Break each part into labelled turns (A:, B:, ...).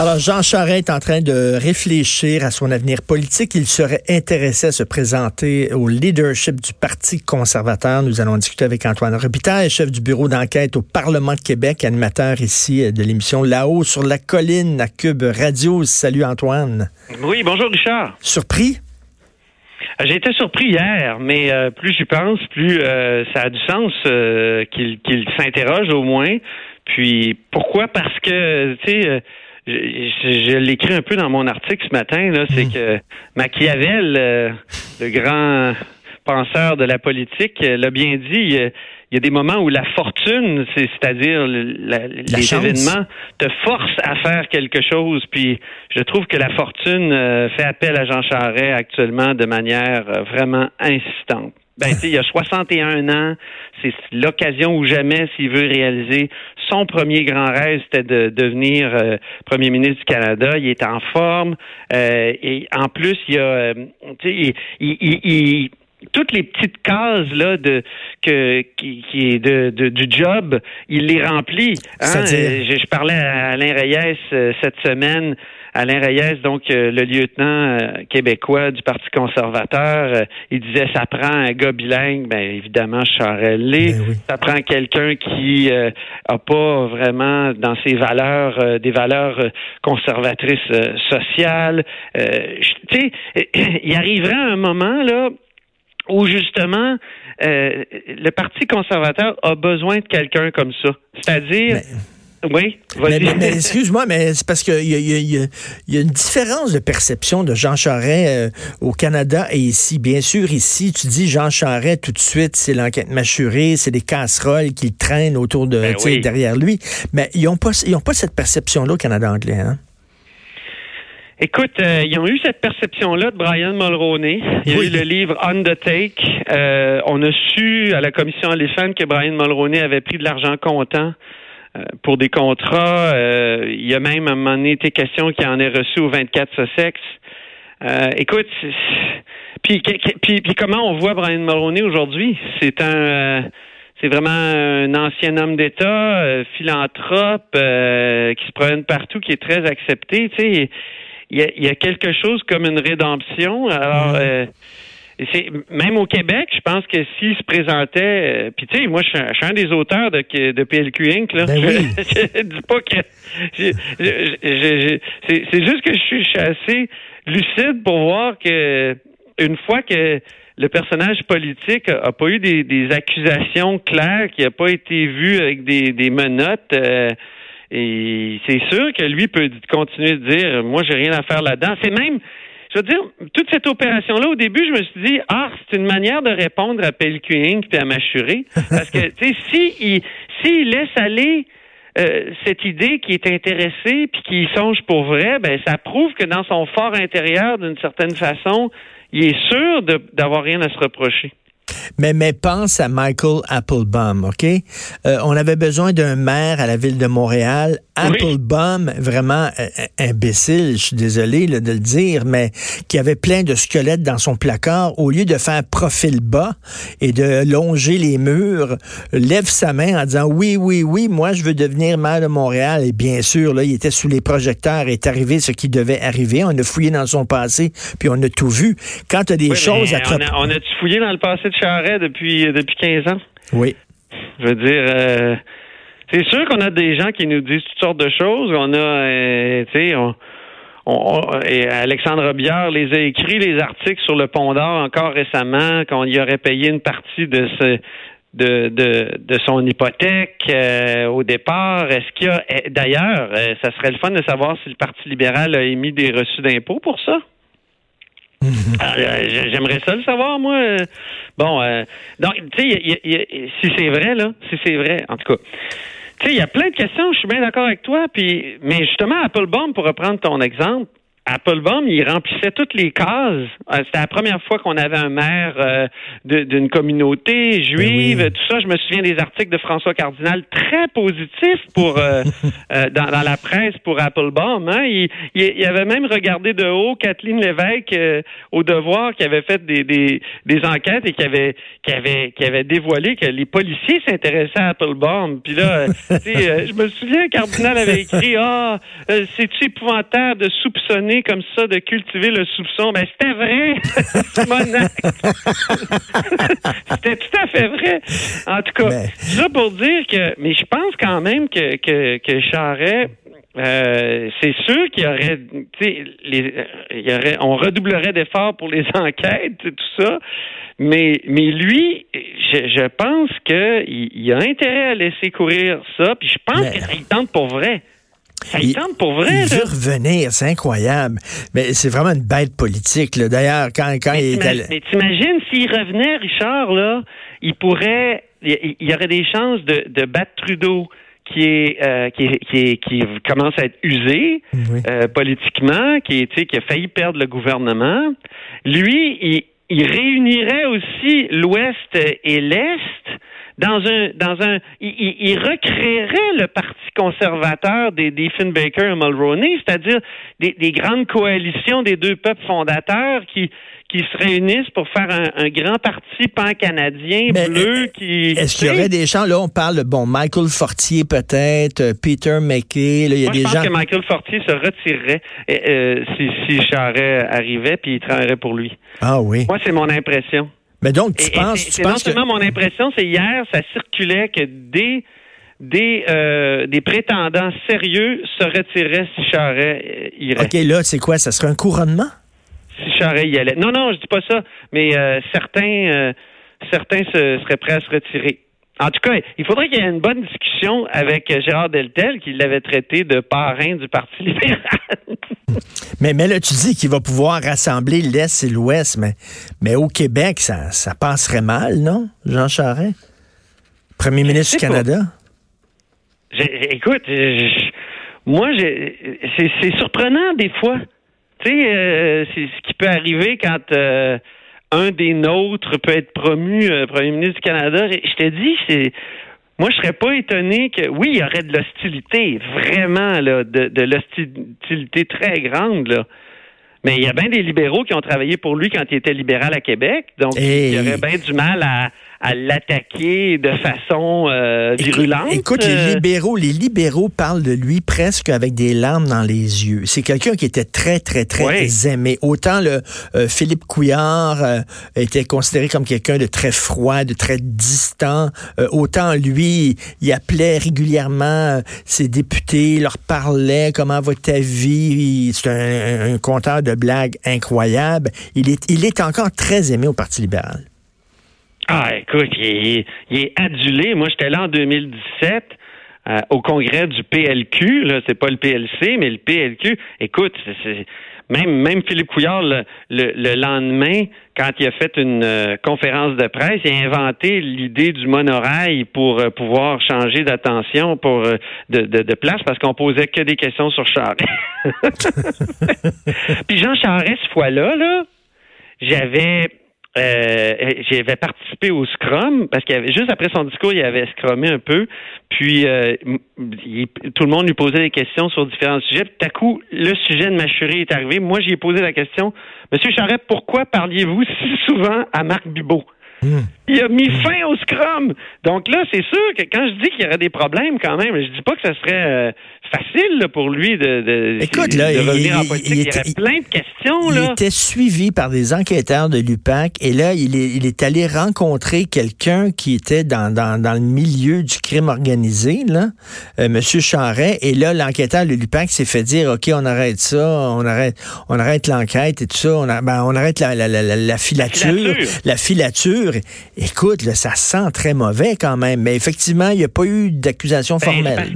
A: Alors, Jean Charest est en train de réfléchir à son avenir politique. Il serait intéressé à se présenter au leadership du Parti conservateur. Nous allons discuter avec Antoine Robitaille, chef du bureau d'enquête au Parlement de Québec, animateur ici de l'émission Là-haut sur la colline à Cube Radio. Salut Antoine.
B: Oui, bonjour Richard.
A: Surpris?
B: Euh, j'ai été surpris hier, mais euh, plus j'y pense, plus euh, ça a du sens qu'il s'interroge au moins. Puis pourquoi? Parce que, tu sais, je, l'écris un peu dans mon article ce matin, là, c'est hmm. que Machiavel, euh, le grand penseur de la politique, euh, l'a bien dit. Il y a des moments où la fortune, c'est-à-dire les événements, te forcent à faire quelque chose. Puis je trouve que la fortune euh, fait appel à Jean Charest actuellement de manière vraiment insistante. Ben, il y a 61 ans, c'est l'occasion ou jamais s'il veut réaliser son premier grand rêve, c'était de devenir euh, premier ministre du Canada. Il est en forme euh, et en plus, il a, euh, il, il, toutes les petites cases là de que qui, qui est de, de, du job, il les remplit. Hein? Je, je, parlais à Alain Reyes cette semaine Alain Reyes, donc euh, le lieutenant euh, québécois du Parti conservateur, euh, il disait ça prend un gars bilingue, ben évidemment Charelli, ben ça prend quelqu'un qui a pas vraiment dans ses valeurs des valeurs conservatrices sociales. tu sais, il arriverait un moment là où justement le Parti conservateur a besoin de quelqu'un comme ça, c'est-à-dire ben, oui,
A: mais, mais, excuse-moi, mais c'est parce qu'il y, y, y, a une différence de perception de Jean Charest euh, au Canada et ici. Bien sûr, ici, tu dis Jean Charest, tout de suite, c'est l'enquête mâchurée, c'est des casseroles qu'il traîne autour de, ben derrière lui. Mais ils n'ont pas, ils ont pas cette perception-là au Canada anglais. Hein?
B: Écoute, euh, ils ont eu cette perception-là de Brian Mulroney. Il y a eu le livre On the Take. Euh, on a su à la commission Elephant que Brian Mulroney avait pris de l'argent comptant pour des contrats. Euh, il y a même à un moment donné été question qu'il en ait reçu au 24 Sussex. Euh, écoute, puis, puis, puis, comment on voit Brian Mulroney aujourd'hui? C'est un c'est vraiment un ancien homme d'État, philanthrope, qui se promène partout, qui est très accepté. Tu sais, il y a, il y a quelque chose comme une rédemption. Alors, c'est même au Québec, je pense que s'il se présentait, euh, puis tu sais, moi je suis, un, des auteurs de, de PLQ Inc. Là.
A: Ben
B: je, dis pas que c'est juste que je suis, assez lucide pour voir que une fois que le personnage politique a, pas eu des, accusations claires, qui a pas été vu avec des, des menottes. Euh, et c'est sûr que lui peut continuer de dire, moi, j'ai rien à faire là-dedans. C'est même, je veux dire, toute cette opération-là, au début, je me suis dit, ah, c'est une manière de répondre à PLQ Inc. puis à m'assurer. Parce que, tu sais, s'il si, laisse aller euh, cette idée qui est intéressée puis qui songe pour vrai, ben ça prouve que dans son fort intérieur, d'une certaine façon, il est sûr d'avoir rien à se reprocher.
A: Mais, mais pense à Michael Applebaum, OK? Euh, on avait besoin d'un maire à la ville de Montréal. Applebaum, vraiment euh, imbécile, je suis désolé de le dire, mais qui avait plein de squelettes dans son placard, au lieu de faire profil bas et de longer les murs, lève sa main en disant oui, oui, oui, moi je veux devenir maire de Montréal. Et bien sûr, là, il était sous les projecteurs, est arrivé ce qui devait arriver. On a fouillé dans son passé, puis on a tout vu. Quand tu as des choses à...
B: On a, on a fouillé dans le passé de Charret depuis, depuis 15 ans?
A: Oui.
B: Je veux dire, euh, c'est sûr qu'on a des gens qui nous disent toutes sortes de choses. On a, euh, tu sais, on, et Alexandre Biard les a écrits, les articles sur le pont d'or encore récemment, qu'on y aurait payé une partie de ce, de, de, de son hypothèque euh, au départ. Est-ce qu'il y a d'ailleurs, ça serait le fun de savoir si le Parti libéral a émis des reçus d'impôts pour ça? Ah, euh, j'aimerais ça le savoir, moi. Bon, euh, donc, tu sais, si c'est vrai, là, si c'est vrai, en tout cas. Tu sais, il y a plein de questions, je suis bien d'accord avec toi, puis, mais justement, Applebaum, pour reprendre ton exemple, Applebaum, il remplissait toutes les cases. Euh, c'était la première fois qu'on avait un maire euh, d'une communauté juive, ben tout ça. Je me souviens des articles de François Cardinal très positifs pour euh, dans, la presse pour Applebaum. Hein. Il, il, avait même regardé de haut Kathleen Lévesque au devoir qui avait fait des, des, des, enquêtes et qui avait qui avait qui avait dévoilé que les policiers s'intéressaient à Applebaum. Puis là, je me souviens, Cardinal avait écrit ah c'est épouvantable de soupçonner comme ça de cultiver le soupçon. Ben, c'était vrai, c'était tout à fait vrai. En tout cas, ça pour dire que, mais je pense quand même que, que, que Charret, euh, c'est sûr qu'il y aurait, les, il y aurait, on redoublerait d'efforts pour les enquêtes et tout ça, mais, mais lui, je, je pense qu'il il a intérêt à laisser courir ça, puis je pense qu'il tente pour vrai. Il, pour vrai.
A: Il veut revenir, c'est incroyable. Mais c'est vraiment une bête politique. D'ailleurs, quand, quand il
B: est Mais t'imagines s'il revenait, Richard, là, il pourrait, il, y aurait des chances de, de battre Trudeau. Qui est, euh, qui, qui, qui, commence à être usé euh, politiquement, qui, est, qui a failli perdre le gouvernement. Lui, il, il réunirait aussi l'Ouest et l'Est dans un dans un il, il, recréerait le parti conservateur des, des Baker et Mulroney, c'est-à-dire des, des, grandes coalitions des deux peuples fondateurs qui qui se réunissent pour faire un, grand parti pan-canadien bleu qui.
A: Est-ce qu'il y aurait des gens, là, on parle, bon, Michael Fortier peut-être, euh, Peter McKay, là, il y a des
B: je
A: pense
B: que Michael Fortier se retirerait euh, si, si Charret arrivait puis il travaillerait pour lui.
A: Ah oui.
B: Moi, c'est mon impression.
A: Mais donc, tu penses, tu penses
B: non seulement mon impression, c'est hier, ça circulait que des des, euh, des prétendants sérieux se retiraient si Charret irait.
A: OK, là, c'est quoi? Ça serait un couronnement?
B: si Charest y allait. Non, non, je dis pas ça, mais euh, certains, euh, certains se, seraient prêts à se retirer. En tout cas, il faudrait qu'il y ait une bonne discussion avec euh, Gérard Deltel, qui l'avait traité de parrain du Parti libéral.
A: mais, mais là, tu dis qu'il va pouvoir rassembler l'Est et l'Ouest, mais, mais au Québec, ça, ça passerait mal, non, Jean Charest? Premier ministre du Canada?
B: Écoute, moi, c'est surprenant des fois. Tu sais, euh, c'est ce qui peut arriver quand euh, un des nôtres peut être promu euh, premier ministre du Canada. Je te dis, c'est moi, je serais pas étonné que, oui, il y aurait de l'hostilité, vraiment, là, de, de l'hostilité très grande, là. Mais il y a bien des libéraux qui ont travaillé pour lui quand il était libéral à Québec. Donc, il y aurait bien du mal à, à l'attaquer de façon euh, virulente.
A: Écoute, les euh? libéraux, les libéraux parlent de lui presque avec des larmes dans les yeux. C'est quelqu'un qui était très, très, très aimé. Autant le euh, Philippe Couillard était considéré comme quelqu'un de très froid, de très distant. autant lui, il appelait régulièrement ses députés, leur parlait comment va ta vie. C'est un, un, conteur de blagues incroyable. Il est, il est encore très aimé au Parti libéral.
B: Ah, écoute, il est, adulé. Moi, j'étais là en 2017 euh, au congrès du PLQ. Là, c'est pas le PLC, mais le PLQ. Écoute, c'est, même même Philippe Couillard le, le, lendemain, quand il a fait une euh, conférence de presse, il a inventé l'idée du monorail pour euh, pouvoir changer d'attention pour de, de, de, place parce qu'on posait que des questions sur Charest. Puis Jean Charest, cette fois-là, là, j'avais euh, j'avais participé au scrum parce qu'il avait juste après son discours, il avait scrummé un peu. Puis euh, tout le monde lui posait des questions sur différents sujets. Puis tout à coup, le sujet de Machuré est arrivé. Moi, j'ai posé la question, Monsieur Charret, pourquoi parliez-vous si souvent à Marc Bibot? Il a mis fin au scrum. Donc là, c'est sûr que quand je dis qu'il y aurait des problèmes quand même, je dis pas que ça serait euh, facile pour lui de, de,
A: Écoute, là,
B: revenir il, en politique. Il, y aurait plein de questions.
A: Il était suivi par des enquêteurs de l'UPAC et là, il est, allé rencontrer quelqu'un qui était dans, dans, dans, le milieu du crime organisé, là, euh, Monsieur Charret. Et là, l'enquêteur de l'UPAC s'est fait dire, OK, on arrête ça, on arrête, on arrête l'enquête et tout ça, on, ben, on arrête la, la, la, la filature. La filature. Écoute, là, ça sent très mauvais quand même. Mais effectivement, il n'y a pas eu d'accusation ben, formelle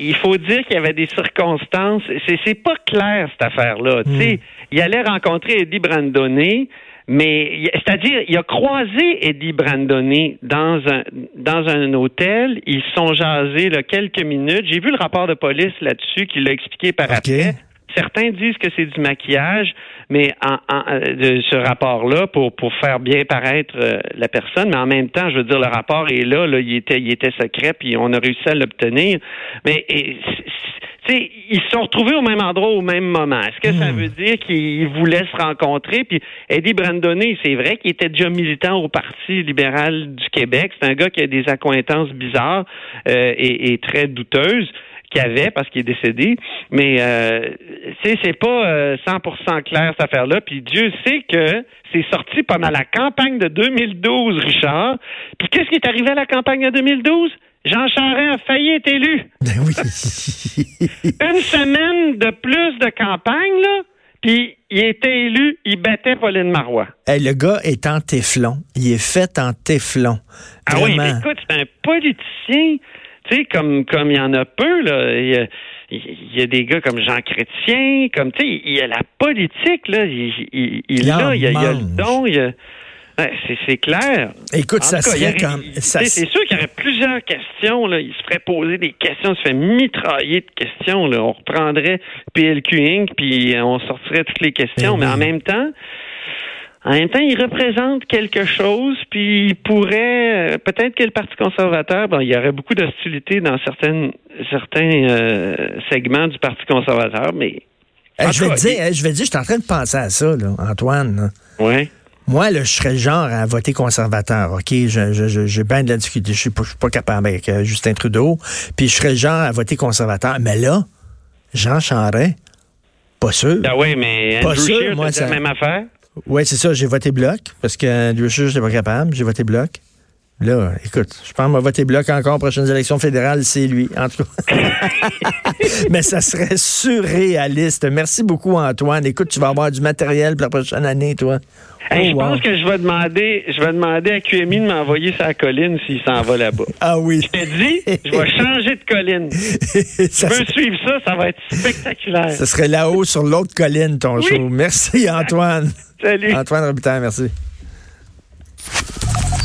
B: il faut dire qu'il y avait des circonstances. C'est pas clair, cette affaire-là. Hmm. Il allait rencontrer Eddie Brandoni, mais c'est-à-dire, il a croisé Eddie Brandoni dans un, dans un hôtel. Ils sont jasés là, quelques minutes. J'ai vu le rapport de police là-dessus qui l'a expliqué par après. Certains disent que c'est du maquillage, mais en, de ce rapport-là pour pour faire bien paraître la personne, mais en même temps, je veux dire, le rapport est là, là, il était il était secret, puis on a réussi à l'obtenir. Mais ils se sont retrouvés au même endroit au même moment. Est-ce que ça hmm. veut dire qu'ils voulaient se rencontrer? Puis Eddie Brandonnet, c'est vrai qu'il était déjà militant au Parti libéral du Québec. C'est un gars qui a des accointances bizarres euh, et, très douteuses qu'il avait parce qu'il est décédé. Mais euh, c'est pas 100% euh, clair cette affaire-là. Puis Dieu sait que c'est sorti pendant la campagne de 2012, Richard. Puis qu'est-ce qui est arrivé à la campagne de 2012? Jean Charest a failli être élu.
A: Ben oui.
B: Une semaine de plus de campagne, là, puis il était élu, il battait Pauline Marois.
A: le gars est en téflon. Il est fait en téflon.
B: Ah oui, mais écoute, c'est un politicien, tu sais, comme comme il y en a peu, là. Il y a, des gars comme Jean Chrétien, comme, tu sais, il y a la politique, là. Il, il, il, là, il y, a, le don, il y a c'est clair.
A: Écoute, ça serait comme.
B: C'est sûr qu'il y aurait plusieurs questions. Là. Il se ferait poser des questions, il se fait mitrailler de questions. Là. On reprendrait PLQ Inc., puis on sortirait toutes les questions. Ben mais en même temps, en même temps, il représente quelque chose, puis il pourrait, euh, peut-être que le Parti conservateur, bon, il y aurait beaucoup d'hostilité dans certaines, certains euh, segments du Parti conservateur, mais.
A: je, vais dire, je vais dire, je suis en train de penser à ça, là, Antoine.
B: Oui.
A: Moi, là, je serais le genre à voter conservateur, OK? J'ai je, bien de la difficulté. Je suis pas, suis pas capable avec euh, Justin Trudeau. Puis je serais le genre à voter conservateur. Mais là, Jean Charest, pas sûr.
B: Ah oui, mais pas Andrew sûr, moi, c'est la même affaire.
A: Oui, c'est ça. J'ai voté bloc parce que Andrew Scheer, j'étais pas capable. J'ai voté bloc. Là, écoute, je pense qu'on va voter bloc encore aux prochaines élections fédérales, c'est lui, en tout cas. Mais ça serait surréaliste. Merci beaucoup, Antoine. Écoute, tu vas avoir du matériel pour la prochaine année, toi.
B: Oh, je pense que je vais demander, je vais demander à QMI de m'envoyer sa colline s'il s'en va là-bas.
A: Ah oui.
B: Je te dis, je vais changer de colline. tu peux suivre ça, ça va être spectaculaire.
A: Ce serait là-haut sur l'autre colline, ton show. Merci, Antoine.
B: Salut.
A: Antoine Robitaille, merci.